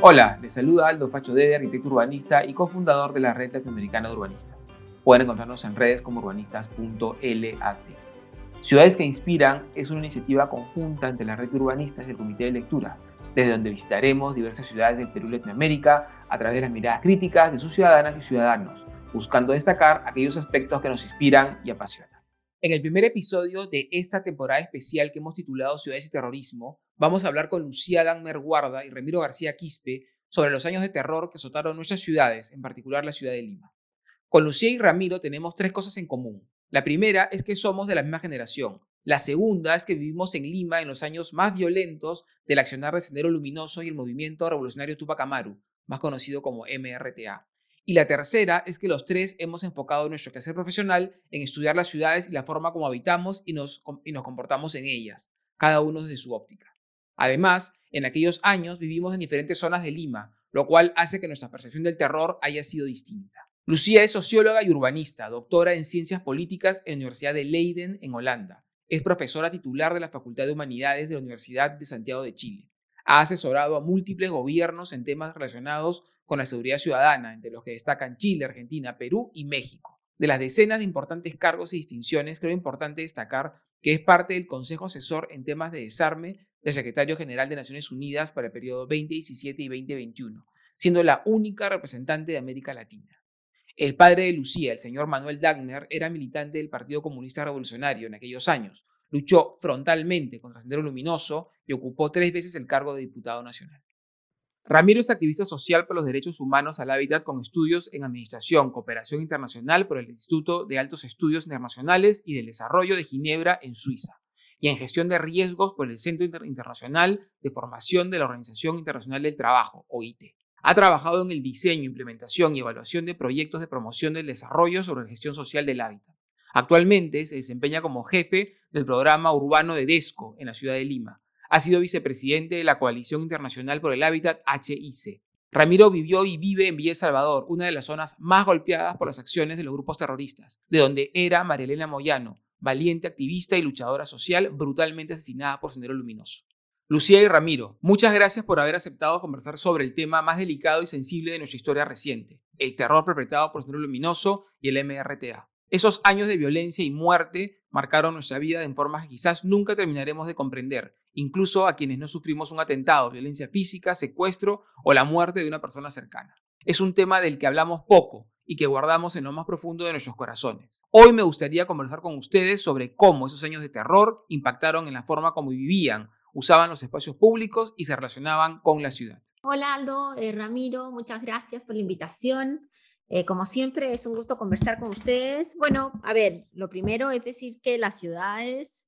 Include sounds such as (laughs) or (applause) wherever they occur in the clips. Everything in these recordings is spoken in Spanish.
Hola, les saluda Aldo Pacho Dede, arquitecto urbanista y cofundador de la Red Latinoamericana de Urbanistas. Pueden encontrarnos en redes como urbanistas.lat. Ciudades que Inspiran es una iniciativa conjunta entre la Red Urbanistas y el Comité de Lectura, desde donde visitaremos diversas ciudades del Perú y Latinoamérica a través de las miradas críticas de sus ciudadanas y ciudadanos, buscando destacar aquellos aspectos que nos inspiran y apasionan. En el primer episodio de esta temporada especial que hemos titulado Ciudades y Terrorismo, vamos a hablar con Lucía Danmer Guarda y Ramiro García Quispe sobre los años de terror que azotaron nuestras ciudades, en particular la ciudad de Lima. Con Lucía y Ramiro tenemos tres cosas en común. La primera es que somos de la misma generación. La segunda es que vivimos en Lima en los años más violentos del accionar de Sendero Luminoso y el movimiento revolucionario Tupac Amaru, más conocido como MRTA. Y la tercera es que los tres hemos enfocado nuestro quehacer profesional en estudiar las ciudades y la forma como habitamos y nos, y nos comportamos en ellas, cada uno desde su óptica. Además, en aquellos años vivimos en diferentes zonas de Lima, lo cual hace que nuestra percepción del terror haya sido distinta. Lucía es socióloga y urbanista, doctora en ciencias políticas en la Universidad de Leiden, en Holanda. Es profesora titular de la Facultad de Humanidades de la Universidad de Santiago de Chile. Ha asesorado a múltiples gobiernos en temas relacionados con la seguridad ciudadana, entre los que destacan Chile, Argentina, Perú y México. De las decenas de importantes cargos y distinciones, creo importante destacar que es parte del Consejo Asesor en temas de desarme del Secretario General de Naciones Unidas para el periodo 2017 y 2021, siendo la única representante de América Latina. El padre de Lucía, el señor Manuel Dagner, era militante del Partido Comunista Revolucionario en aquellos años. Luchó frontalmente contra Sendero Luminoso y ocupó tres veces el cargo de diputado nacional. Ramiro es activista social por los derechos humanos al hábitat con estudios en Administración, Cooperación Internacional por el Instituto de Altos Estudios Internacionales y del Desarrollo de Ginebra, en Suiza, y en Gestión de Riesgos por el Centro Internacional de Formación de la Organización Internacional del Trabajo, OIT. Ha trabajado en el diseño, implementación y evaluación de proyectos de promoción del desarrollo sobre gestión social del hábitat. Actualmente se desempeña como jefe del programa urbano de DESCO en la ciudad de Lima, ha sido vicepresidente de la Coalición Internacional por el Hábitat HIC. Ramiro vivió y vive en Villa Salvador, una de las zonas más golpeadas por las acciones de los grupos terroristas, de donde era Marielena Moyano, valiente activista y luchadora social brutalmente asesinada por Sendero Luminoso. Lucía y Ramiro, muchas gracias por haber aceptado conversar sobre el tema más delicado y sensible de nuestra historia reciente, el terror perpetrado por Sendero Luminoso y el MRTA. Esos años de violencia y muerte marcaron nuestra vida en formas que quizás nunca terminaremos de comprender incluso a quienes no sufrimos un atentado, violencia física, secuestro o la muerte de una persona cercana. Es un tema del que hablamos poco y que guardamos en lo más profundo de nuestros corazones. Hoy me gustaría conversar con ustedes sobre cómo esos años de terror impactaron en la forma como vivían, usaban los espacios públicos y se relacionaban con la ciudad. Hola Aldo, eh, Ramiro, muchas gracias por la invitación. Eh, como siempre, es un gusto conversar con ustedes. Bueno, a ver, lo primero es decir que las ciudades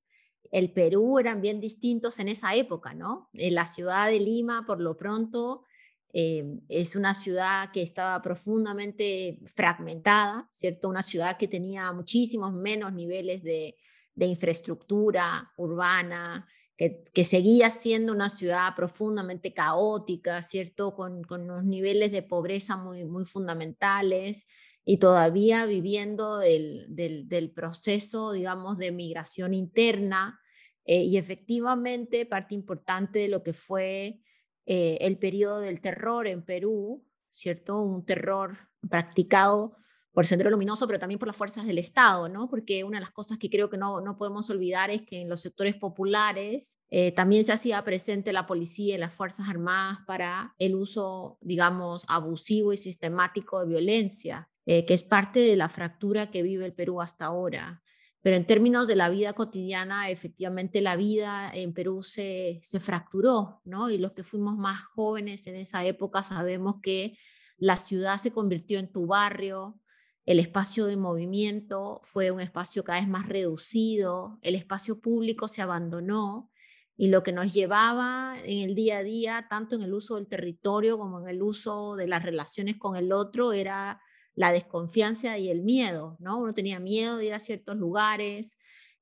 el Perú eran bien distintos en esa época, ¿no? En la ciudad de Lima, por lo pronto, eh, es una ciudad que estaba profundamente fragmentada, ¿cierto? Una ciudad que tenía muchísimos menos niveles de, infraestructura urbana, que, seguía siendo una ciudad profundamente caótica, ¿cierto? Con, unos niveles de pobreza muy, muy fundamentales y todavía viviendo del, del, proceso, digamos, de migración interna. Eh, y efectivamente, parte importante de lo que fue eh, el periodo del terror en Perú, ¿cierto? Un terror practicado por Sendero Luminoso, pero también por las fuerzas del Estado, ¿no? Porque una de las cosas que creo que no, no podemos olvidar es que en los sectores populares eh, también se hacía presente la policía y las Fuerzas Armadas para el uso, digamos, abusivo y sistemático de violencia. Eh, que es parte de la fractura que vive el Perú hasta ahora. Pero en términos de la vida cotidiana, efectivamente la vida en Perú se, se fracturó, ¿no? Y los que fuimos más jóvenes en esa época sabemos que la ciudad se convirtió en tu barrio, el espacio de movimiento fue un espacio cada vez más reducido, el espacio público se abandonó y lo que nos llevaba en el día a día, tanto en el uso del territorio como en el uso de las relaciones con el otro, era la desconfianza y el miedo, ¿no? Uno tenía miedo de ir a ciertos lugares.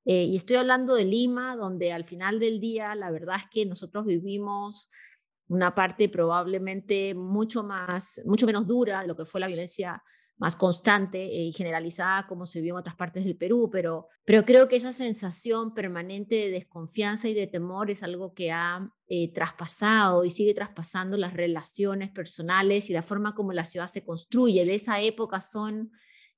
Eh, y estoy hablando de Lima, donde al final del día, la verdad es que nosotros vivimos una parte probablemente mucho más, mucho menos dura de lo que fue la violencia más constante y generalizada como se vio en otras partes del Perú, pero, pero creo que esa sensación permanente de desconfianza y de temor es algo que ha eh, traspasado y sigue traspasando las relaciones personales y la forma como la ciudad se construye. De esa época son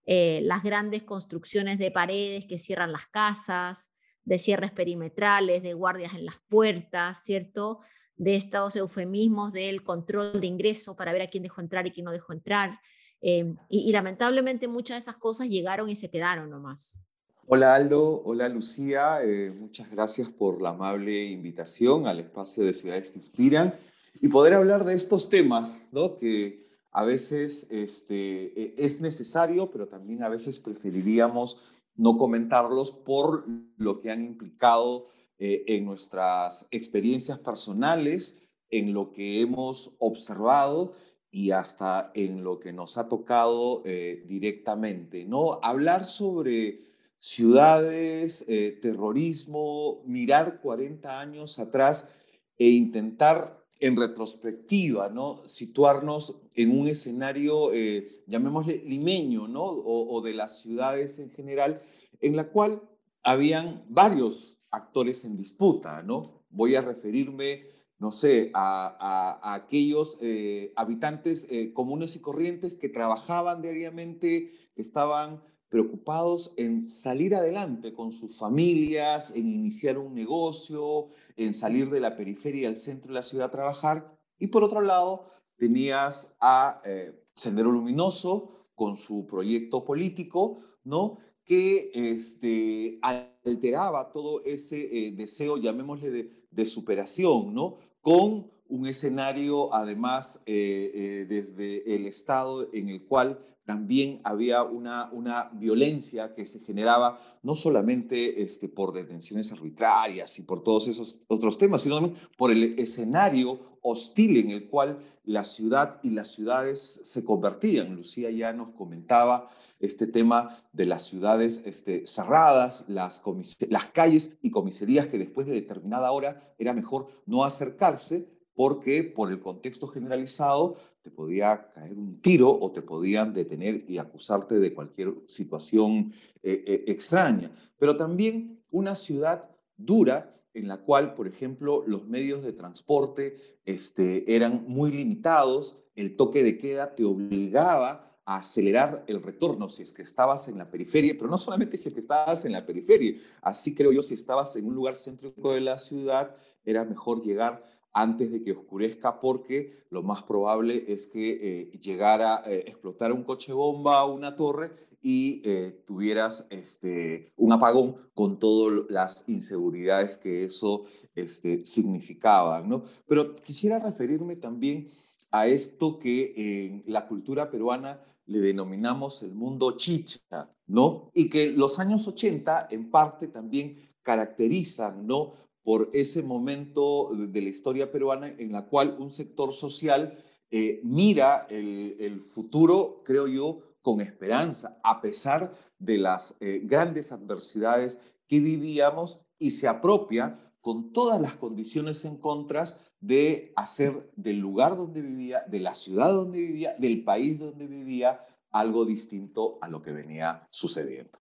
eh, las grandes construcciones de paredes que cierran las casas, de cierres perimetrales, de guardias en las puertas, ¿cierto? De estos eufemismos del control de ingreso para ver a quién dejó entrar y quién no dejó entrar. Em, y, lamentablemente muchas de esas cosas llegaron y se quedaron nomás. Hola Aldo, hola Lucía, eh, muchas gracias por la amable invitación al espacio de Ciudades que Inspiran y poder hablar de estos temas, ¿no? Que a veces este, e, es necesario, pero también a veces preferiríamos no comentarlos por lo que han implicado eh, en nuestras experiencias personales, en lo que hemos observado y hasta en lo que nos ha tocado eh, directamente, ¿no? Hablar sobre ciudades, eh, terrorismo, mirar 40 años atrás e intentar en retrospectiva, ¿no? Situarnos en un escenario, eh, llamémosle limeño, ¿no? O, o, de las ciudades en general, en la cual habían varios actores en disputa, ¿no? Voy a referirme no sé, a, aquellos eh, habitantes eh, comunes y corrientes que trabajaban diariamente, que estaban preocupados en salir adelante con sus familias, en iniciar un negocio, en salir de la periferia al centro de la ciudad a trabajar. Y por otro lado, tenías a eh, Sendero Luminoso con su proyecto político, ¿no? que este, alteraba todo ese deseo, llamémosle de, de superación, ¿no? Con un escenario, además, eh, eh, desde el Estado en el cual también había una, una violencia que se generaba no solamente este, por detenciones arbitrarias y por todos esos otros temas, sino también por el escenario hostil en el cual la ciudad y las ciudades se convertían. Lucía ya nos comentaba este tema de las ciudades este, cerradas, las, las calles y comisarías que después de determinada hora era mejor no acercarse porque por el contexto generalizado te podía caer un tiro o te podían detener y acusarte de cualquier situación eh, eh, extraña. Pero también una ciudad dura en la cual, por ejemplo, los medios de transporte este, eran muy limitados, el toque de queda te obligaba a acelerar el retorno si es que estabas en la periferia, pero no solamente si es que estabas en la periferia, así creo yo, si estabas en un lugar céntrico de la ciudad, era mejor llegar antes de que oscurezca porque lo más probable es que eh, llegara eh, explotar un coche bomba o una torre y eh, tuvieras este, un apagón con todas las inseguridades que eso este, significaba. ¿no? Pero quisiera referirme también a esto que en la cultura peruana le denominamos el mundo chicha, ¿no? Y que los años 80 en parte también caracterizan, ¿no? Por ese momento de la historia peruana en la cual un sector social eh, mira el, futuro, creo yo, con esperanza, a pesar de las eh, grandes adversidades que vivíamos y se apropia con todas las condiciones en contra de hacer del lugar donde vivía, de la ciudad donde vivía, del país donde vivía, algo distinto a lo que venía sucediendo.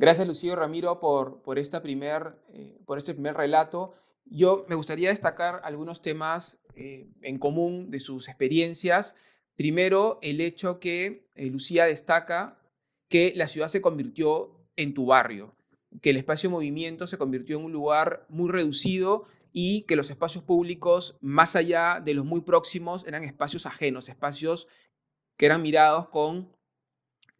Gracias, Lucío Ramiro, eh, por este primer relato. Yo me gustaría destacar algunos temas eh, en común de sus experiencias. Primero, el hecho que eh, Lucía destaca que la ciudad se convirtió en tu barrio, que el espacio de movimiento se convirtió en un lugar muy reducido y que los espacios públicos, más allá de los muy próximos, eran espacios ajenos, espacios que eran mirados con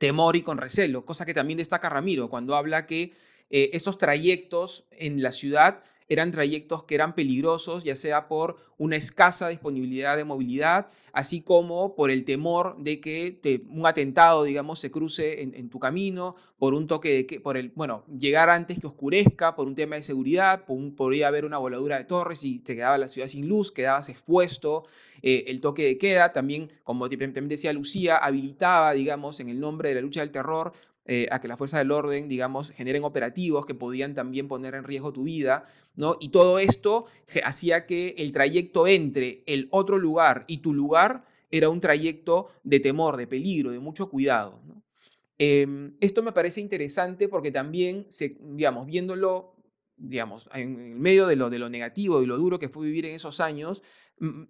temor y con recelo, cosa que también destaca Ramiro cuando habla que eh, esos trayectos en la ciudad eran trayectos que eran peligrosos, ya sea por una escasa disponibilidad de movilidad, así como por el temor de que un atentado, digamos, se cruce en, tu camino, por un toque de que, por el, bueno, llegar antes que oscurezca, por un tema de seguridad, podría haber una voladura de torres y te quedaba la ciudad sin luz, quedabas expuesto, eh, el toque de queda, también, como también decía Lucía, habilitaba, digamos, en el nombre de la lucha del terror, eh, a que la fuerza del orden, digamos, generen operativos que podían también poner en riesgo tu vida, ¿no? Y todo esto hacía que el trayecto entre el otro lugar y tu lugar era un trayecto de temor, de peligro, de mucho cuidado. Em, esto me parece interesante porque también, se, digamos, viéndolo digamos, en medio de lo, de lo negativo y lo duro que fue vivir en esos años,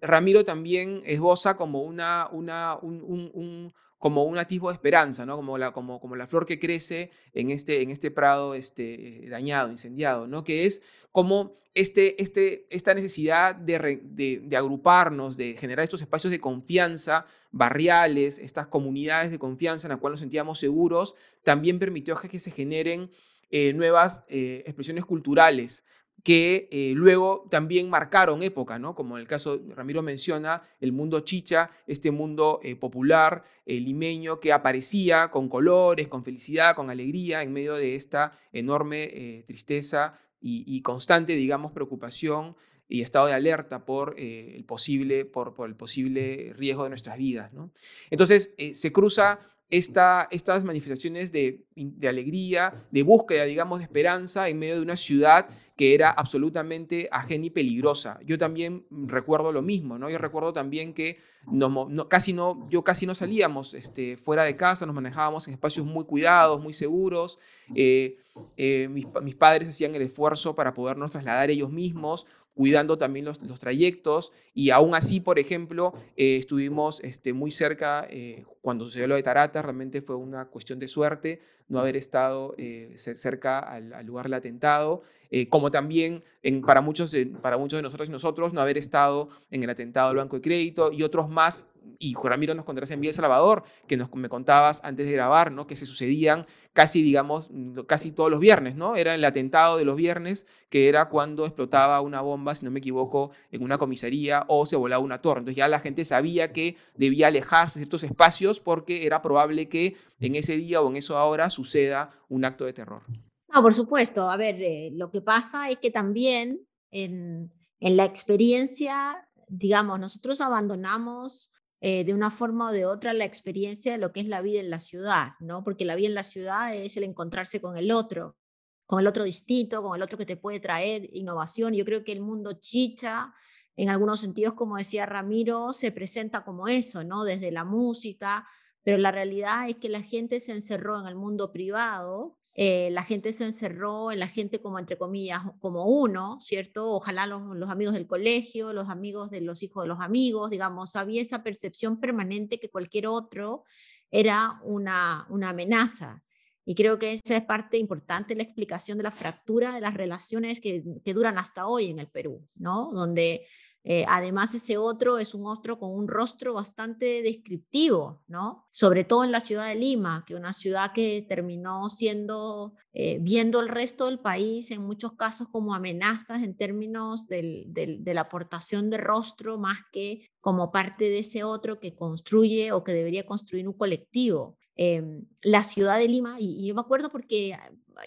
Ramiro también esboza como, una, una, un, como un atisbo de esperanza, ¿no? como, la, como, como la flor que crece en este, en este prado este, dañado, incendiado, ¿no? que es como este, este, esta necesidad de, de, agruparnos, de generar estos espacios de confianza barriales, estas comunidades de confianza en las cuales nos sentíamos seguros, también permitió que se generen eh, nuevas eh, expresiones culturales que eh, luego también marcaron época, ¿no? como en el caso, Ramiro menciona, el mundo chicha, este mundo eh, popular, eh, limeño, que aparecía con colores, con felicidad, con alegría, en medio de esta enorme tristeza y, constante, digamos, preocupación y estado de alerta por, el, posible, por, el posible riesgo de nuestras vidas. Entonces, se cruza esta, estas manifestaciones de, alegría, de búsqueda, digamos, de esperanza en medio de una ciudad que era absolutamente ajena y peligrosa. Yo también recuerdo lo mismo, ¿no? Yo recuerdo también que no, casi no, yo casi no salíamos este, fuera de casa, nos manejábamos en espacios muy cuidados, muy seguros. Eh, eh, mis, padres hacían el esfuerzo para podernos trasladar ellos mismos cuidando también los, trayectos y aún así, por ejemplo, eh, estuvimos este, muy cerca eh, cuando sucedió lo de Tarata, realmente fue una cuestión de suerte no haber estado eh, cerca al, lugar del atentado, como también en, para, muchos de, para muchos de nosotros y nosotros no haber estado en el atentado del Banco de Crédito y otros más y Ramiro nos contarás en Vía Salvador, que nos, me contabas antes de grabar, ¿no? que se sucedían casi, digamos, casi todos los viernes, ¿no? Era el atentado de los viernes, que era cuando explotaba una bomba, si no me equivoco, en una comisaría o se volaba una torre. Entonces ya la gente sabía que debía alejarse de ciertos espacios porque era probable que en ese día o en eso ahora suceda un acto de terror. No, por supuesto. A ver, eh, lo que pasa es que también en, en la experiencia, digamos, nosotros abandonamos eh, de una forma o de otra la experiencia de lo que es la vida en la ciudad, ¿no? Porque la vida en la ciudad es el encontrarse con el otro, con el otro distinto, con el otro que te puede traer innovación. Yo creo que el mundo chicha, en algunos sentidos, como decía Ramiro, se presenta como eso, ¿no? Desde la música, pero la realidad es que la gente se encerró en el mundo privado eh, la gente se encerró en la gente como entre comillas, como uno, ¿cierto? Ojalá los, los, amigos del colegio, los amigos de los hijos de los amigos, digamos, había esa percepción permanente que cualquier otro era una, una amenaza. Y creo que esa es parte importante la explicación de la fractura de las relaciones que, que duran hasta hoy en el Perú, ¿no? Donde eh, además, ese otro es un otro con un rostro bastante descriptivo, ¿no? Sobre todo en la ciudad de Lima, que una ciudad que terminó siendo, eh, viendo el resto del país en muchos casos como amenazas en términos de la aportación de rostro, más que como parte de ese otro que construye o que debería construir un colectivo. Em, la ciudad de Lima, y, yo me acuerdo porque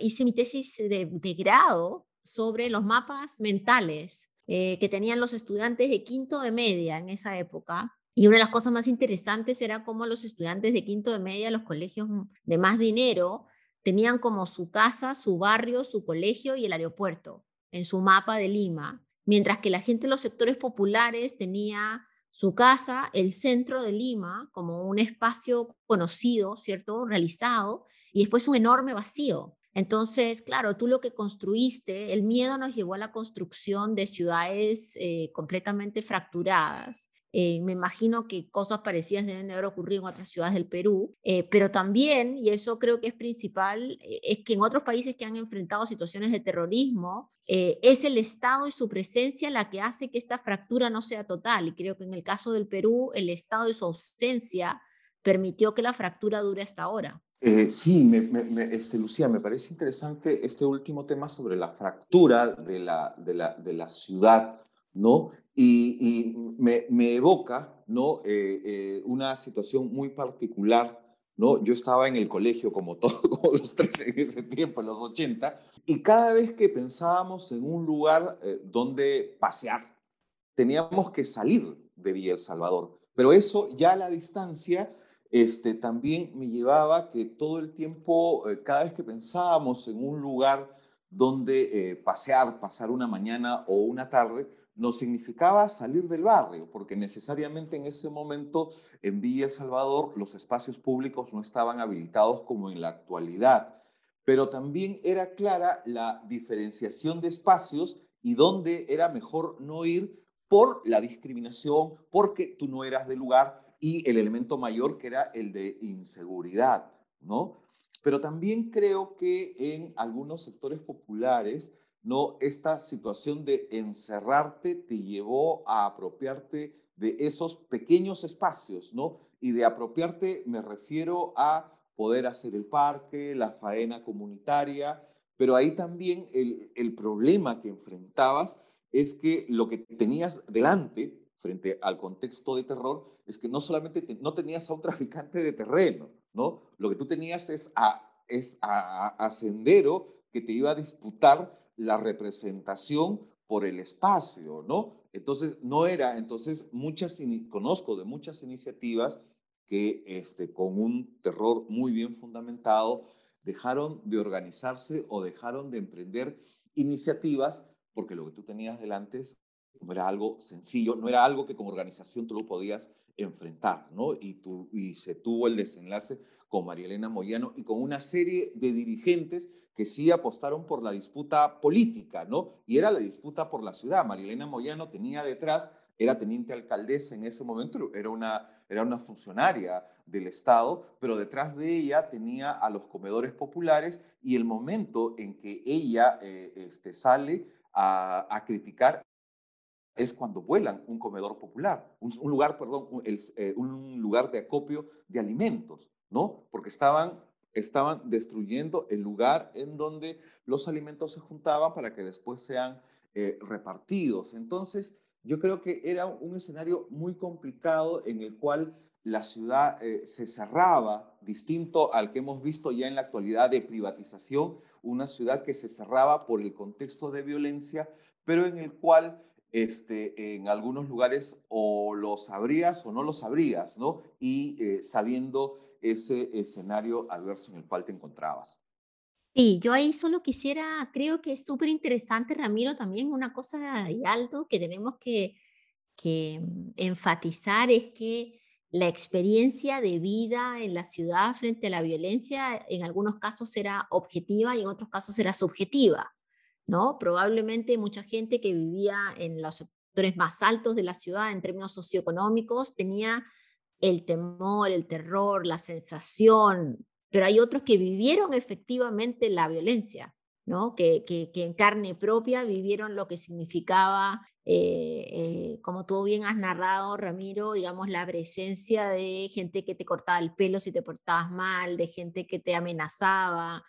hice mi tesis de grado sobre los mapas mentales eh, que tenían los estudiantes de quinto de media en esa época. Y una de las cosas más interesantes era cómo los estudiantes de quinto de media, los colegios de más dinero, tenían como su casa, su barrio, su colegio y el aeropuerto en su mapa de Lima, mientras que la gente de los sectores populares tenía su casa, el centro de Lima, como un espacio conocido, ¿cierto? Realizado, y después un enorme vacío. Entonces, claro, tú lo que construiste, el miedo nos llevó a la construcción de ciudades eh, completamente fracturadas. Eh, me imagino que cosas parecidas deben de haber ocurrido en otras ciudades del Perú, eh, pero también, y eso creo que es principal, es que en otros países que han enfrentado situaciones de terrorismo, es el Estado y su presencia la que hace que esta fractura no sea total. Y creo que en el caso del Perú, el Estado y su ausencia permitió que la fractura dure hasta ahora. Eh, sí, este, Lucía, me parece interesante este último tema sobre la fractura de la, de la, de la ciudad, ¿no? Y, me, evoca, ¿no? Eh, eh, una situación muy particular, ¿no? Yo estaba en el colegio, como (laughs) todos los tres en ese tiempo, en los 80, y cada vez que pensábamos en un lugar donde pasear, teníamos que salir de Villa El Salvador. Pero eso ya a la distancia este, también me llevaba que todo el tiempo, eh, cada vez que pensábamos en un lugar donde eh, pasear, pasar una mañana o una tarde, no significaba salir del barrio, porque necesariamente en ese momento en Villa El Salvador los espacios públicos no estaban habilitados como en la actualidad, pero también era clara la diferenciación de espacios y dónde era mejor no ir por la discriminación, porque tú no eras del lugar y el elemento mayor que era el de inseguridad, ¿no? Pero también creo que en algunos sectores populares, ¿no? Esta situación de encerrarte te llevó a apropiarte de esos pequeños espacios, ¿no? Y de apropiarte me refiero a poder hacer el parque, la faena comunitaria, pero ahí también el, el problema que enfrentabas es que lo que tenías delante, frente al contexto de terror, es que no solamente no tenías a un traficante de terreno, ¿no? Lo que tú tenías es a, es a, Sendero que te iba a disputar la representación por el espacio, ¿no? Entonces, no era, entonces, muchas, conozco de muchas iniciativas que este, con un terror muy bien fundamentado dejaron de organizarse o dejaron de emprender iniciativas porque lo que tú tenías delante no era algo sencillo, no era algo que como organización tú lo podías enfrentar, ¿no? Y, se tuvo el desenlace con María Elena Moyano y con una serie de dirigentes que sí apostaron por la disputa política, ¿no? Y era la disputa por la ciudad. María Elena Moyano tenía detrás, era teniente alcaldesa en ese momento, era una, era una funcionaria del Estado, pero detrás de ella tenía a los comedores populares y el momento en que ella eh, este, sale a, criticar es cuando vuelan un comedor popular, un, lugar, perdón, eh, un lugar de acopio de alimentos, ¿no? Porque estaban, estaban destruyendo el lugar en donde los alimentos se juntaban para que después sean eh, repartidos. Entonces, yo creo que era un escenario muy complicado en el cual la ciudad eh, se cerraba, distinto al que hemos visto ya en la actualidad de privatización, una ciudad que se cerraba por el contexto de violencia, pero en el cual este, en algunos lugares o lo sabrías o no lo sabrías, ¿no? Y eh, sabiendo ese escenario adverso en el cual te encontrabas. Sí, yo ahí solo quisiera, creo que es súper interesante, Ramiro, también una cosa y algo que tenemos que, que enfatizar es que la experiencia de vida en la ciudad frente a la violencia en algunos casos será objetiva y en otros casos será subjetiva, ¿no? Probablemente mucha gente que vivía en los sectores más altos de la ciudad en términos socioeconómicos tenía el temor, el terror, la sensación, pero hay otros que vivieron efectivamente la violencia, ¿no? Que, que, en carne propia vivieron lo que significaba eh, eh, como tú bien has narrado, Ramiro, digamos, la presencia de gente que te cortaba el pelo si te portabas mal, de gente que te amenazaba,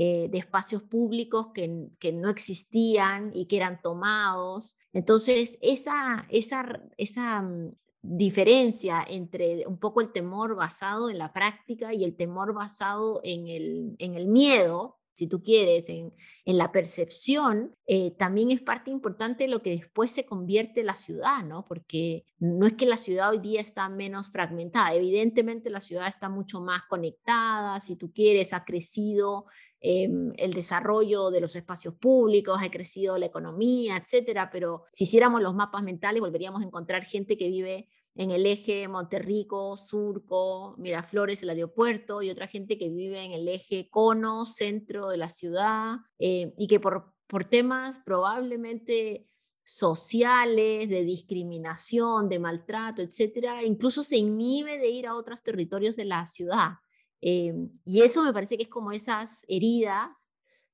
eh, de espacios públicos que, que, no existían y que eran tomados. Entonces, esa, esa, esa mm, diferencia entre un poco el temor basado en la práctica y el temor basado en el, en el miedo, si tú quieres, en, la percepción, eh, también es parte importante de lo que después se convierte la ciudad, ¿no? Porque no es que la ciudad hoy día está menos fragmentada, evidentemente la ciudad está mucho más conectada, si tú quieres, ha crecido em, el desarrollo de los espacios públicos, ha crecido la economía, etcétera, pero si hiciéramos los mapas mentales volveríamos a encontrar gente que vive en el eje Monterrico, Surco, Miraflores, el aeropuerto, y otra gente que vive en el eje Cono, centro de la ciudad, eh, y que por, por temas probablemente sociales, de discriminación, de maltrato, etcétera, incluso se inhibe de ir a otros territorios de la ciudad. Eh, y eso me parece que es como esas heridas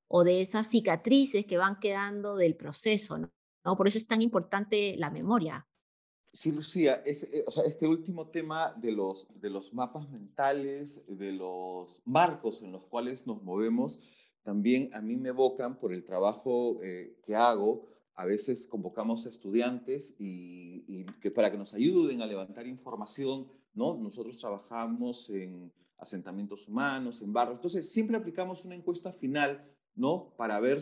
o de esas cicatrices que van quedando del proceso, ¿no? Por eso es tan importante la memoria. Sí, Lucía, eh, este último tema de los, de los mapas mentales, de los marcos en los cuales nos movemos, también a mí me evocan por el trabajo eh, que hago. A veces convocamos a estudiantes y, que para que nos ayuden a levantar información, ¿no? Nosotros trabajamos en asentamientos humanos, en barrios. Entonces, siempre aplicamos una encuesta final, ¿no? Para ver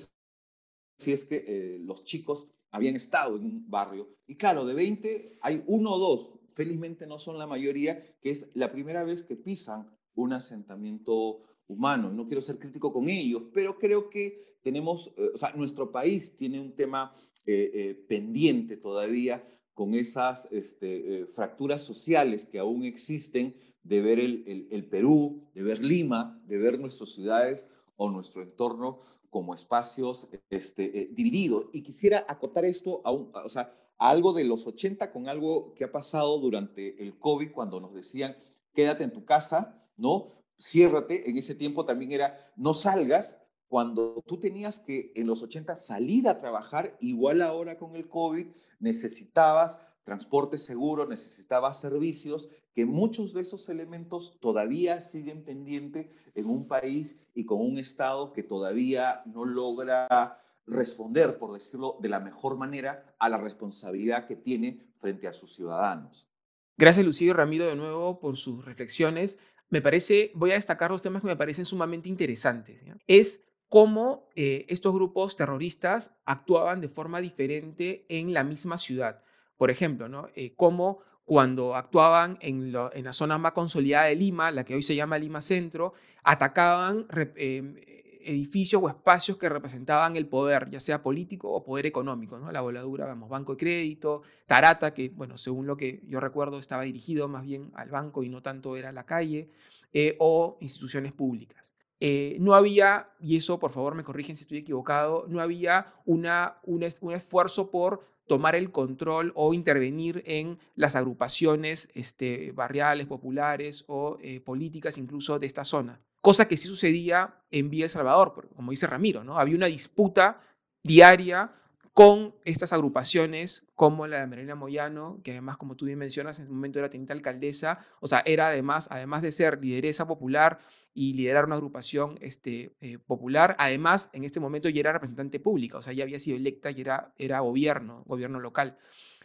si es que eh, los chicos habían estado en un barrio. Y claro, de 20 hay uno o dos, felizmente no son la mayoría, que es la primera vez que pisan un asentamiento humanos. No quiero ser crítico con ellos, pero creo que tenemos, eh, o sea, nuestro país tiene un tema eh, pendiente todavía con esas este, fracturas sociales que aún existen de ver el, el, Perú, de ver Lima, de ver nuestras ciudades o nuestro entorno como espacios este, divididos. Y quisiera acotar esto a, un, o sea, a algo de los 80 con algo que ha pasado durante el COVID cuando nos decían, quédate en tu casa, ¿no? Ciérrate. En ese tiempo también era, no salgas, cuando tú tenías que en los 80 salir a trabajar, igual ahora con el COVID, necesitabas transporte seguro, necesitabas servicios, que muchos de esos elementos todavía siguen pendientes en un país y con un Estado que todavía no logra responder, por decirlo de la mejor manera, a la responsabilidad que tiene frente a sus ciudadanos. Gracias, y Ramiro, de nuevo por sus reflexiones. Me parece, voy a destacar los temas que me parecen sumamente interesantes. Es cómo eh, estos grupos terroristas actuaban de forma diferente en la misma ciudad. Por ejemplo, ¿no? Eh, cómo cuando actuaban en, la zona más consolidada de Lima, la que hoy se llama Lima Centro, atacaban em, edificios o espacios que representaban el poder, ya sea político o poder económico, ¿no? La voladura, vamos, Banco de Crédito, Tarata, que, bueno, según lo que yo recuerdo, estaba dirigido más bien al banco y no tanto era la calle, eh, o instituciones públicas. Eh, no había, y eso por favor me corrigen si estoy equivocado, no había una, un, esfuerzo por tomar el control o intervenir en las agrupaciones este, barriales, populares o eh, políticas incluso de esta zona. Cosa que sí sucedía en Villa El Salvador, como dice Ramiro, ¿no? Había una disputa diaria con estas agrupaciones como la de Marina Moyano, que además, como tú bien mencionas, en ese momento era teniente alcaldesa, o sea, era además, además de ser lideresa popular y liderar una agrupación este, eh, popular, además, en este momento ya era representante pública, o sea, ya había sido electa y era, era gobierno, gobierno local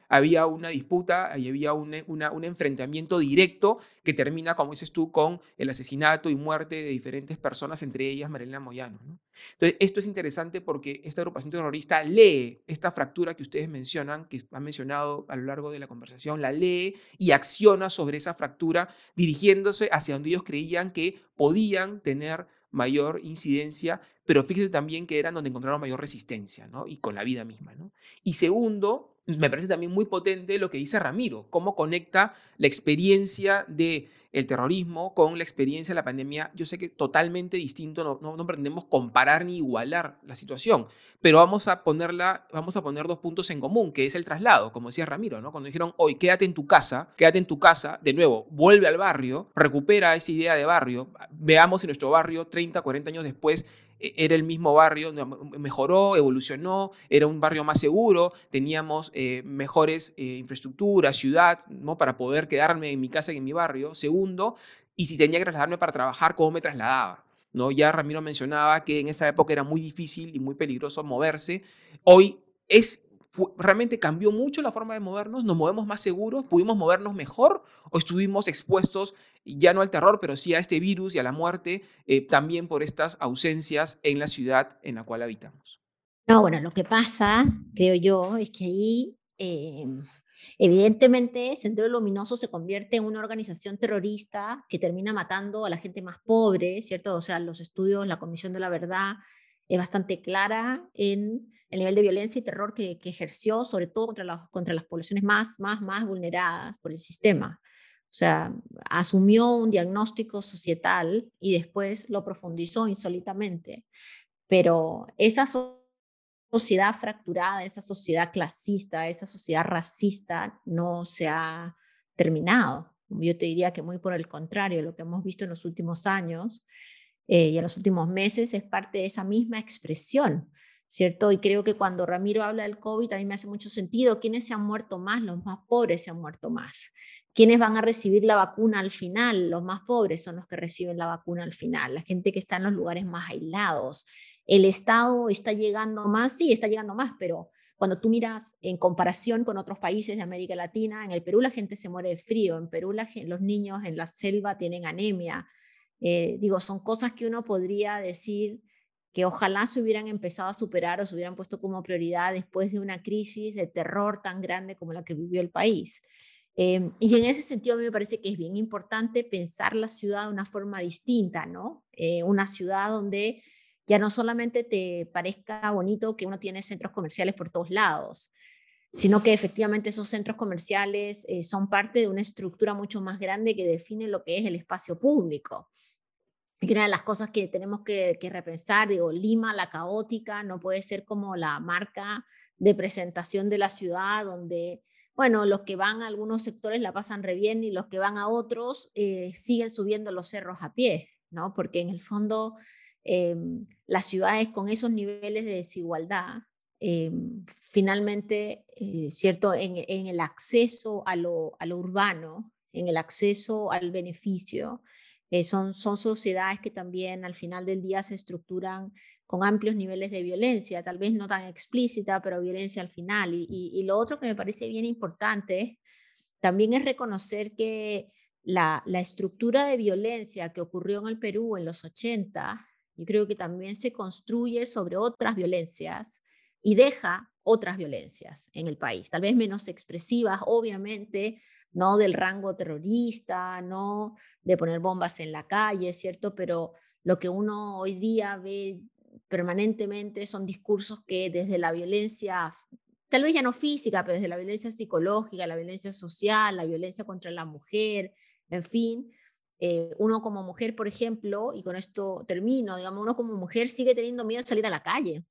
había una disputa y había un, un, enfrentamiento directo que termina, como dices tú, con el asesinato y muerte de diferentes personas, entre ellas Marilena Moyano. Entonces, esto es interesante porque esta agrupación terrorista lee esta fractura que ustedes mencionan, que han mencionado a lo largo de la conversación, la lee y acciona sobre esa fractura dirigiéndose hacia donde ellos creían que podían tener mayor incidencia, pero fíjese también que eran donde encontraron mayor resistencia, ¿no? Y con la vida misma, ¿no? Y segundo, me parece también muy potente lo que dice Ramiro, cómo conecta la experiencia el terrorismo con la experiencia de la pandemia. Yo sé que totalmente distinto, no, no, pretendemos comparar ni igualar la situación, pero vamos a, ponerla, vamos a poner dos puntos en común, que es el traslado, como decía Ramiro, ¿no? cuando dijeron, hoy quédate en tu casa, quédate en tu casa, de nuevo, vuelve al barrio, recupera esa idea de barrio, veamos si nuestro barrio 30, 40 años después era el mismo barrio, mejoró, evolucionó, era un barrio más seguro, teníamos eh, mejores eh, infraestructuras, ciudad, ¿no? para poder quedarme en mi casa y en mi barrio. Segundo, y si tenía que trasladarme para trabajar, ¿cómo me trasladaba? ¿No? Ya Ramiro mencionaba que en esa época era muy difícil y muy peligroso moverse. Hoy es realmente cambió mucho la forma de movernos, nos movemos más seguros, pudimos movernos mejor o estuvimos expuestos ya no al terror, pero sí a este virus y a la muerte, eh, también por estas ausencias en la ciudad en la cual habitamos. No, bueno, lo que pasa, creo yo, es que ahí em, evidentemente Sendero Luminoso se convierte en una organización terrorista que termina matando a la gente más pobre, ¿cierto? O sea, los estudios, la Comisión de la Verdad es bastante clara en el nivel de violencia y terror que, ejerció, sobre todo contra, contra las poblaciones más, más, más vulneradas por el sistema. O sea, asumió un diagnóstico societal y después lo profundizó insólitamente. Pero esa sociedad fracturada, esa sociedad clasista, esa sociedad racista no se ha terminado. Yo te diría que muy por el contrario, lo que hemos visto en los últimos años eh, y en los últimos meses es parte de esa misma expresión. ¿cierto? Y creo que cuando Ramiro habla del COVID, a mí me hace mucho sentido. ¿Quiénes se han muerto más? Los más pobres se han muerto más. ¿Quiénes van a recibir la vacuna al final? Los más pobres son los que reciben la vacuna al final, la gente que está en los lugares más aislados. El Estado está llegando más, sí, está llegando más, pero cuando tú miras en comparación con otros países de América Latina, en el Perú la gente se muere de frío, en Perú los niños en la selva tienen anemia. Eh, digo, son cosas que uno podría decir que ojalá se hubieran empezado a superar o se hubieran puesto como prioridad después de una crisis de terror tan grande como la que vivió el país. Em, y en ese sentido a mí me parece que es bien importante pensar la ciudad de una forma distinta, ¿no? Eh, una ciudad donde ya no solamente te parezca bonito que uno tiene centros comerciales por todos lados, sino que efectivamente esos centros comerciales eh, son parte de una estructura mucho más grande que define lo que es el espacio público. Y una de las cosas que tenemos que, que, repensar, digo, Lima, la caótica, no puede ser como la marca de presentación de la ciudad, donde, bueno, los que van a algunos sectores la pasan re bien y los que van a otros eh, siguen subiendo los cerros a pie, ¿no? Porque en el fondo em, las ciudades con esos niveles de desigualdad, em, finalmente, eh, ¿cierto? En, en, el acceso a lo, a lo urbano, en el acceso al beneficio, eh, son, son sociedades que también al final del día se estructuran con amplios niveles de violencia, tal vez no tan explícita, pero violencia al final. Y, y, lo otro que me parece bien importante también es reconocer que la, la, estructura de violencia que ocurrió en el Perú en los 80, yo creo que también se construye sobre otras violencias y deja otras violencias en el país, tal vez menos expresivas, obviamente, no del rango terrorista, no de poner bombas en la calle, ¿cierto? Pero lo que uno hoy día ve permanentemente son discursos que desde la violencia, tal vez ya no física, pero desde la violencia psicológica, la violencia social, la violencia contra la mujer, en fin, eh, uno como mujer, por ejemplo, y con esto termino, digamos, uno como mujer sigue teniendo miedo de salir a la calle.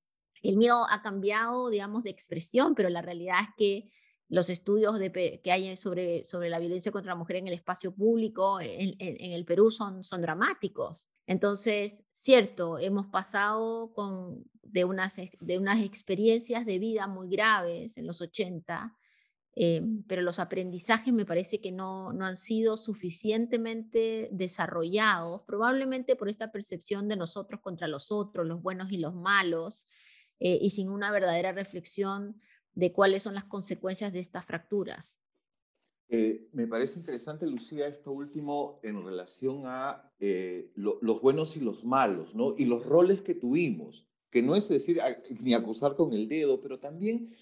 El miedo ha cambiado, digamos, de expresión, pero la realidad es que los estudios de, que hay sobre, sobre la violencia contra la mujer en el espacio público en, en, el Perú son, son dramáticos. Entonces, cierto, hemos pasado con, de, unas, de unas experiencias de vida muy graves en los 80, eh, pero los aprendizajes me parece que no, no han sido suficientemente desarrollados, probablemente por esta percepción de nosotros contra los otros, los buenos y los malos, eh, y sin una verdadera reflexión de cuáles son las consecuencias de estas fracturas. Eh, me parece interesante, Lucía, esto último en relación a eh, los buenos y los malos, ¿no? Y los roles que tuvimos, que no es decir ni acusar con el dedo, pero también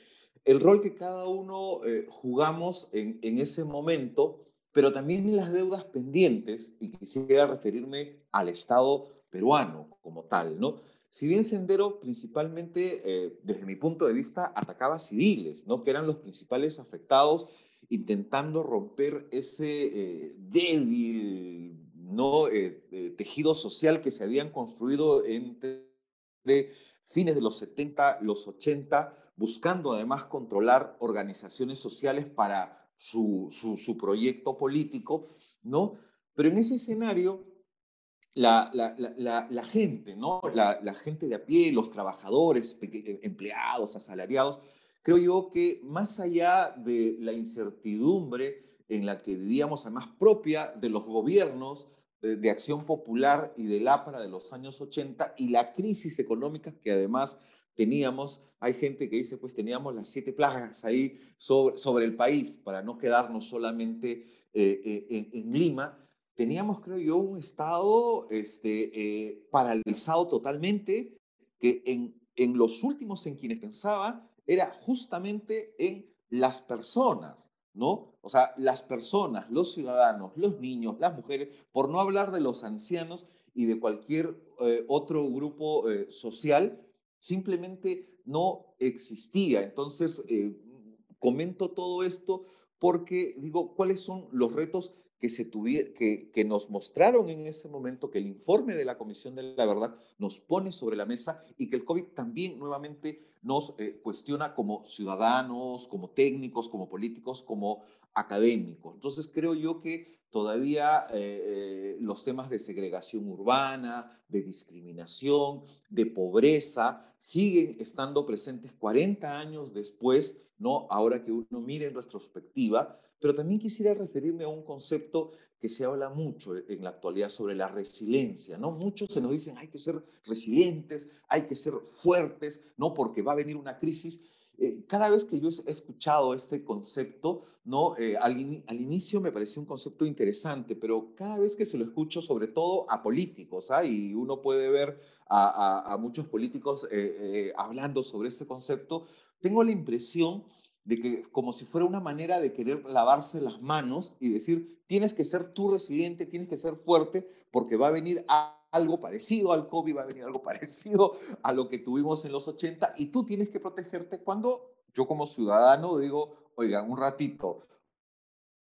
el rol que cada uno jugamos en ese momento, pero también las deudas pendientes, y quisiera referirme al Estado peruano como tal, ¿no? Si bien Sendero principalmente, eh, desde mi punto de vista, atacaba civiles, ¿no? que eran los principales afectados, intentando romper ese eh, débil ¿no? Eh, tejido social que se habían construido entre fines de los 70, los 80, buscando además controlar organizaciones sociales para su, su, su proyecto político, ¿no? Pero en ese escenario, la, la, la, gente, ¿no? La, gente de a pie, los trabajadores, eh, empleados, asalariados, creo yo que más allá de la incertidumbre en la que vivíamos, además propia de los gobiernos de, acción popular y del APRA de los años 80 y la crisis económica que además teníamos, hay gente que dice, pues teníamos las siete plagas ahí sobre, sobre el país para no quedarnos solamente eh, eh, en Lima teníamos, creo yo, un Estado este, eh, paralizado totalmente, que en, en los últimos en quienes pensaba era justamente en las personas, ¿no? O sea, las personas, los ciudadanos, los niños, las mujeres, por no hablar de los ancianos y de cualquier eh, otro grupo eh, social, simplemente no existía. Entonces, comento todo esto porque digo, ¿cuáles son los retos que, se que, que nos mostraron en ese momento, que el informe de la Comisión de la Verdad nos pone sobre la mesa y que el COVID también nuevamente nos eh, cuestiona como ciudadanos, como técnicos, como políticos, como académicos. Entonces creo yo que todavía eh, eh, los temas de segregación urbana, de discriminación, de pobreza, siguen estando presentes 40 años después, ¿no? Ahora que uno mire en retrospectiva, pero también quisiera referirme a un concepto que se habla mucho en la actualidad sobre la resiliencia, ¿no? Muchos se nos dicen, hay que ser resilientes, hay que ser fuertes, ¿no? Porque va a venir una crisis. Eh, cada vez que yo he escuchado este concepto, ¿no? Eh, al, inicio me pareció un concepto interesante, pero cada vez que se lo escucho, sobre todo a políticos, ¿ah? y uno puede ver a, muchos políticos eh, hablando sobre este concepto, tengo la impresión de que como si fuera una manera de querer lavarse las manos y decir, tienes que ser tú resiliente, tienes que ser fuerte, porque va a venir algo parecido al COVID, va a venir algo (laughs) parecido a lo que tuvimos en los 80 y tú tienes que protegerte cuando yo como ciudadano digo, oigan, un ratito,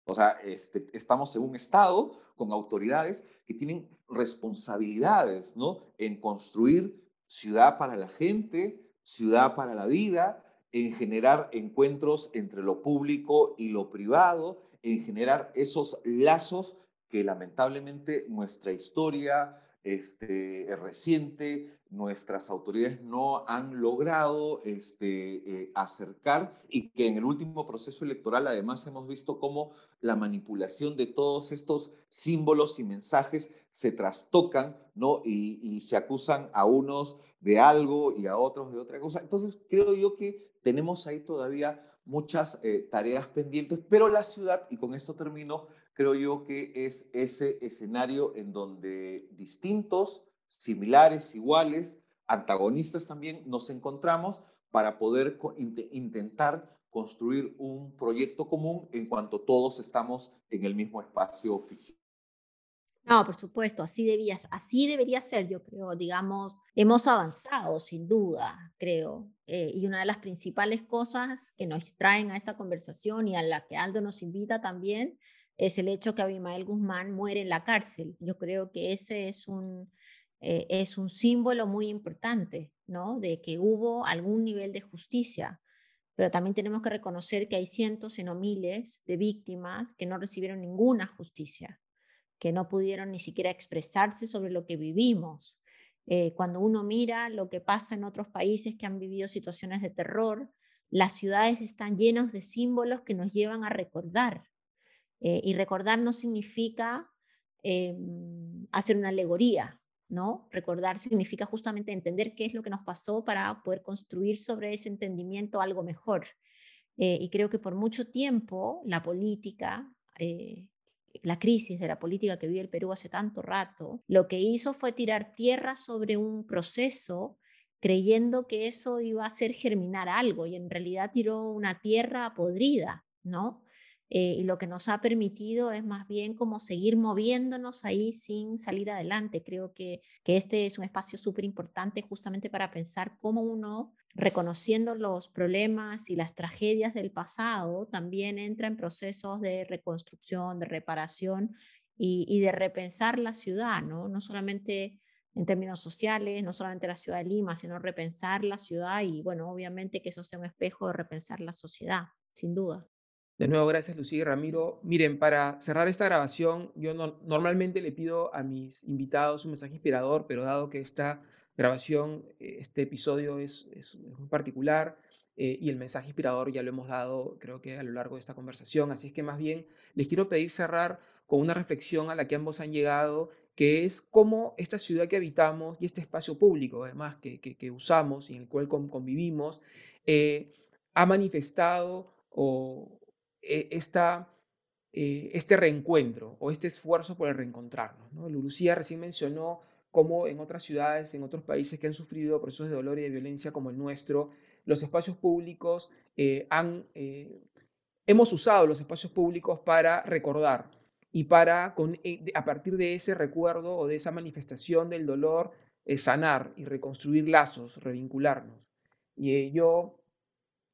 o sea, este, estamos en un Estado con autoridades que tienen responsabilidades, ¿no? En construir ciudad para la gente, ciudad para la vida, en generar encuentros entre lo público y lo privado, en generar esos lazos que lamentablemente nuestra historia este, reciente, nuestras autoridades no han logrado este, eh, acercar y que en el último proceso electoral además hemos visto cómo la manipulación de todos estos símbolos y mensajes se trastocan y se acusan a unos de algo y a otros de otra cosa. Entonces creo yo que tenemos ahí todavía muchas eh, tareas pendientes, pero la ciudad, y con esto termino, creo yo que es ese escenario en donde distintos, similares, iguales, antagonistas también, nos encontramos para poder intentar construir un proyecto común en cuanto todos estamos en el mismo espacio físico. No, por supuesto, así debías, así debería ser, yo creo, digamos, hemos avanzado sin duda, creo, eh, y una de las principales cosas que nos traen a esta conversación y a la que Aldo nos invita también es el hecho que Abimael Guzmán muere en la cárcel. Yo creo que ese es un, eh, es un símbolo muy importante, ¿no? De que hubo algún nivel de justicia, pero también tenemos que reconocer que hay cientos, y no miles, de víctimas que no recibieron ninguna justicia que no pudieron ni siquiera expresarse sobre lo que vivimos. Eh, cuando uno mira lo que pasa en otros países que han vivido situaciones de terror, las ciudades están llenas de símbolos que nos llevan a recordar. Eh, y recordar no significa em, hacer una alegoría, ¿no? Recordar significa justamente entender qué es lo que nos pasó para poder construir sobre ese entendimiento algo mejor. Eh, y creo que por mucho tiempo la política la crisis de la política que vive el Perú hace tanto rato, lo que hizo fue tirar tierra sobre un proceso creyendo que eso iba a hacer germinar algo y en realidad tiró una tierra podrida, ¿no? Eh, y lo que nos ha permitido es más bien como seguir moviéndonos ahí sin salir adelante. Creo que, que este es un espacio súper importante justamente para pensar cómo uno, reconociendo los problemas y las tragedias del pasado, también entra en procesos de reconstrucción, de reparación y, y de repensar la ciudad, ¿no? No solamente en términos sociales, no solamente la ciudad de Lima, sino repensar la ciudad y, bueno, obviamente que eso sea un espejo de repensar la sociedad, sin duda. De nuevo, gracias Lucía y Ramiro. Miren, para cerrar esta grabación, yo normalmente le pido a mis invitados un mensaje inspirador, pero dado que esta grabación, eh, este episodio es, muy particular eh, y el mensaje inspirador ya lo hemos dado, creo que a lo largo de esta conversación, así es que más bien les quiero pedir cerrar con una reflexión a la que ambos han llegado, que es cómo esta ciudad que habitamos y este espacio público, además, que, que, usamos y en el cual convivimos, eh, ha manifestado o, eh, eh, este reencuentro o este esfuerzo por el reencontrarnos. ¿no? Lucía recién mencionó cómo en otras ciudades, en otros países que han sufrido procesos de dolor y de violencia como el nuestro, los espacios públicos eh, han, hemos usado los espacios públicos para recordar y para, con, a partir de ese recuerdo o de esa manifestación del dolor, sanar y reconstruir lazos, revincularnos. Y yo,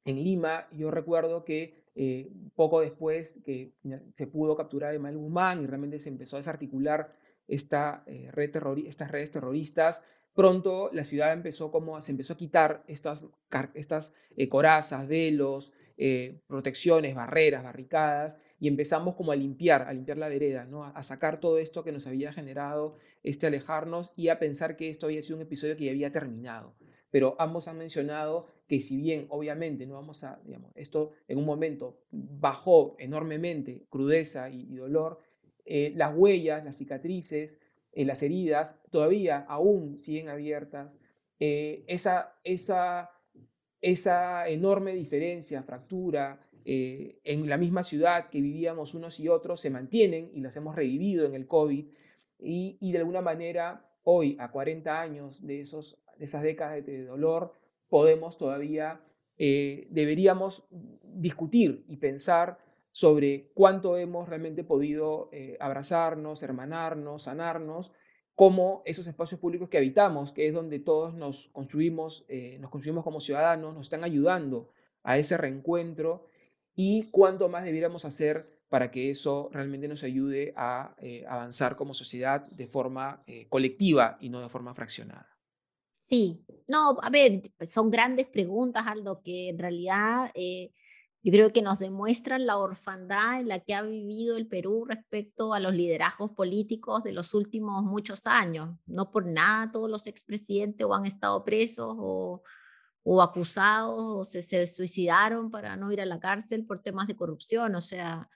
en Lima, yo recuerdo que eh, poco después que se pudo capturar a Emmanuel Guzmán y realmente se empezó a desarticular esta, eh, red estas redes terroristas, pronto la ciudad empezó como, se empezó a quitar estas, estas eh, corazas, velos, protecciones, barreras, barricadas, y empezamos como a limpiar, a limpiar la vereda, ¿no? a, sacar todo esto que nos había generado este alejarnos y a pensar que esto había sido un episodio que ya había terminado. Pero ambos han mencionado que si bien obviamente no vamos a, digamos, esto en un momento bajó enormemente crudeza y, dolor, eh, las huellas, las cicatrices, eh, las heridas todavía aún siguen abiertas. Eh, esa, esa, esa enorme diferencia, fractura en la misma ciudad que vivíamos unos y otros se mantienen y las hemos revivido en el COVID y, y de alguna manera hoy, a 40 años de, esos, de esas décadas de dolor, podemos todavía eh, deberíamos discutir y pensar sobre cuánto hemos realmente podido eh, abrazarnos, hermanarnos, sanarnos, como esos espacios públicos que habitamos, que es donde todos nos construimos, eh, nos construimos como ciudadanos, nos están ayudando a ese reencuentro y cuánto más debiéramos hacer para que eso realmente nos ayude a avanzar como sociedad de forma colectiva y no de forma fraccionada. Sí, no, a ver, pues, son grandes preguntas, Aldo, que en realidad eh, yo creo que nos demuestran la orfandad en la que ha vivido el Perú respecto a los liderazgos políticos de los últimos muchos años. No por nada todos los expresidentes o han estado presos o, o acusados o se, se suicidaron para no ir a la cárcel por temas de corrupción. O sea,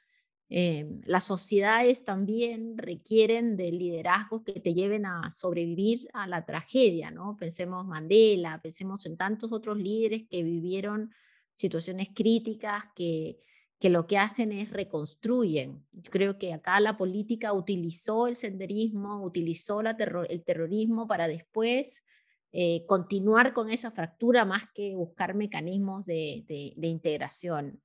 Em, las sociedades también requieren de liderazgos que te lleven a sobrevivir a la tragedia, ¿no? Pensemos Mandela, pensemos en tantos otros líderes que vivieron situaciones críticas que, que lo que hacen es reconstruyen. Yo creo que acá la política utilizó el senderismo, utilizó la el terrorismo para después eh, continuar con esa fractura más que buscar mecanismos de, de, de integración.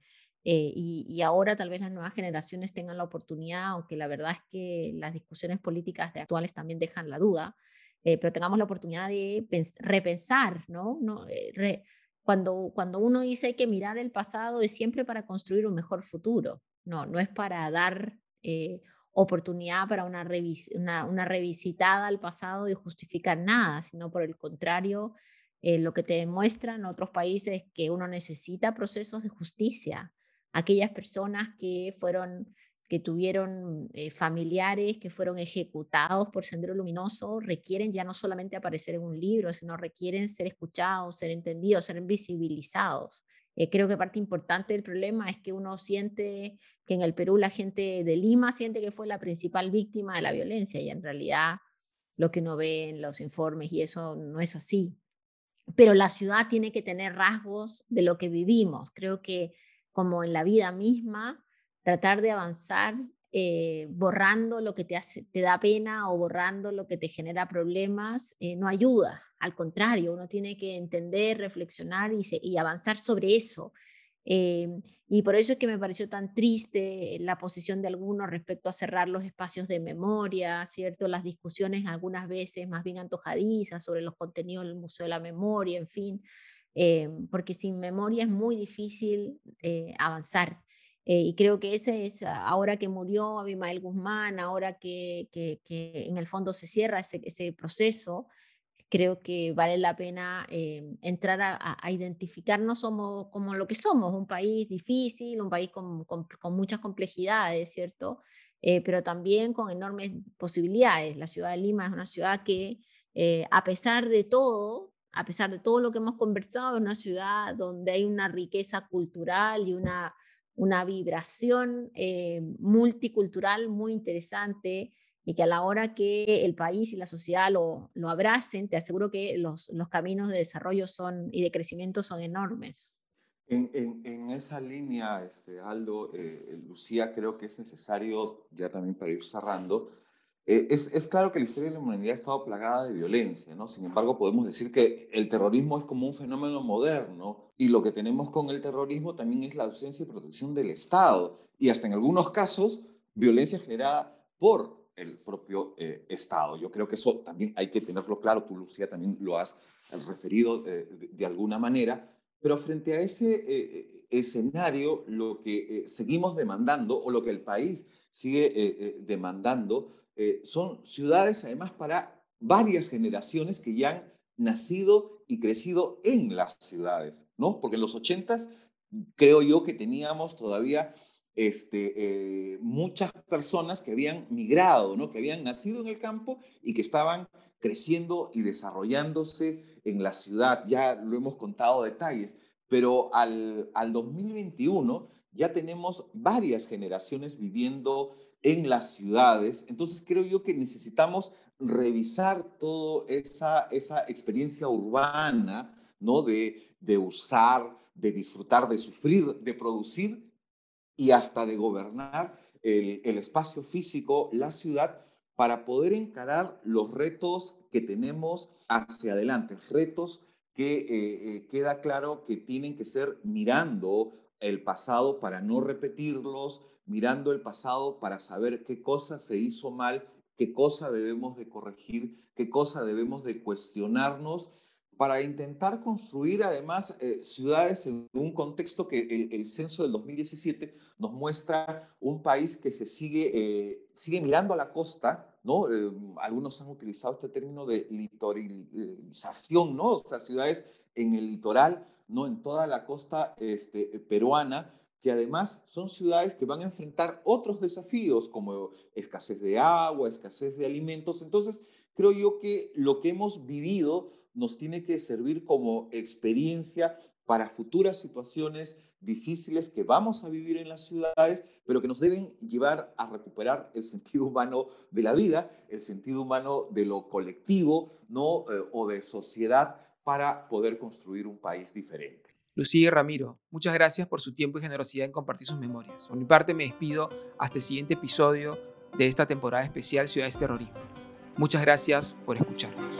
Eh, y, ahora tal vez las nuevas generaciones tengan la oportunidad, aunque la verdad es que las discusiones políticas de actuales también dejan la duda, eh, pero tengamos la oportunidad de repensar, ¿no? no eh, cuando, cuando uno dice hay que mirar el pasado es siempre para construir un mejor futuro, no, no es para dar oportunidad para una, una, una, revisitada al pasado y justificar nada, sino por el contrario, lo que te demuestran otros países es que uno necesita procesos de justicia, aquellas personas que fueron que tuvieron eh, familiares que fueron ejecutados por Sendero Luminoso requieren ya no solamente aparecer en un libro, sino requieren ser escuchados, ser entendidos, ser visibilizados. Eh, creo que parte importante del problema es que uno siente que en el Perú la gente de Lima siente que fue la principal víctima de la violencia y en realidad lo que uno ve en los informes y eso no es así. Pero la ciudad tiene que tener rasgos de lo que vivimos. Creo que como en la vida misma, tratar de avanzar eh, borrando lo que te, hace, te da pena o borrando lo que te genera problemas, eh, no ayuda. Al contrario, uno tiene que entender, reflexionar y, avanzar sobre eso. Em, y por eso es que me pareció tan triste la posición de algunos respecto a cerrar los espacios de memoria, ¿cierto? Las discusiones algunas veces más bien antojadizas sobre los contenidos del Museo de la Memoria, en fin. Em, porque sin memoria es muy difícil eh, avanzar. Eh, y creo que ese es, ahora que murió Abimael Guzmán, ahora que, que, en el fondo se cierra ese, ese proceso, creo que vale la pena em, entrar a, identificarnos como, como lo que somos, un país difícil, un país con, con, muchas complejidades, ¿cierto? Eh, pero también con enormes posibilidades. La ciudad de Lima es una ciudad que, a pesar de todo, a pesar de todo lo que hemos conversado, es una ciudad donde hay una riqueza cultural y una, una vibración eh, multicultural muy interesante y que a la hora que el país y la sociedad lo, lo abracen, te aseguro que los, los, caminos de desarrollo son, y de crecimiento son enormes. En, en, esa línea, este, Aldo, eh, Lucía, creo que es necesario, ya también para ir cerrando, eh, es, es, claro que la historia de la humanidad ha estado plagada de violencia, ¿no? Sin embargo, podemos decir que el terrorismo es como un fenómeno moderno y lo que tenemos con el terrorismo también es la ausencia y protección del Estado y hasta en algunos casos violencia generada por el propio eh, Estado. Yo creo que eso también hay que tenerlo claro, tú Lucía también lo has referido eh, de, de, alguna manera, pero frente a ese escenario, lo que seguimos demandando o lo que el país sigue demandando eh, son ciudades además para varias generaciones que ya han nacido y crecido en las ciudades, ¿no? Porque en los ochentas creo yo que teníamos todavía este, eh, muchas personas que habían migrado, ¿no? Que habían nacido en el campo y que estaban creciendo y desarrollándose en la ciudad. Ya lo hemos contado detalles, pero al, al 2021 ya tenemos varias generaciones viviendo en las ciudades. Entonces creo yo que necesitamos revisar toda esa, esa experiencia urbana, ¿no? De, de usar, de disfrutar, de sufrir, de producir y hasta de gobernar el, el espacio físico, la ciudad, para poder encarar los retos que tenemos hacia adelante, retos que eh, eh, queda claro que tienen que ser mirando el pasado para no repetirlos, mirando el pasado para saber qué cosa se hizo mal, qué cosa debemos de corregir, qué cosa debemos de cuestionarnos para intentar construir además eh, ciudades en un contexto que el, censo del 2017 nos muestra un país que se sigue, eh, sigue mirando a la costa, ¿no? Eh, algunos han utilizado este término de litoralización, ¿no? O sea, ciudades en el litoral, ¿no? En toda la costa este, peruana, que además son ciudades que van a enfrentar otros desafíos como escasez de agua, escasez de alimentos. Entonces, creo yo que lo que hemos vivido nos tiene que servir como experiencia para futuras situaciones difíciles que vamos a vivir en las ciudades, pero que nos deben llevar a recuperar el (laughs) sentido humano de la vida, el sentido humano de lo colectivo, ¿no? Eh, o de sociedad para poder construir un país diferente. Lucía y Ramiro, muchas gracias por su tiempo y generosidad en compartir sus memorias. Por mi parte me despido hasta el siguiente episodio de esta temporada especial Ciudades Terrorismo. Muchas gracias por escucharnos.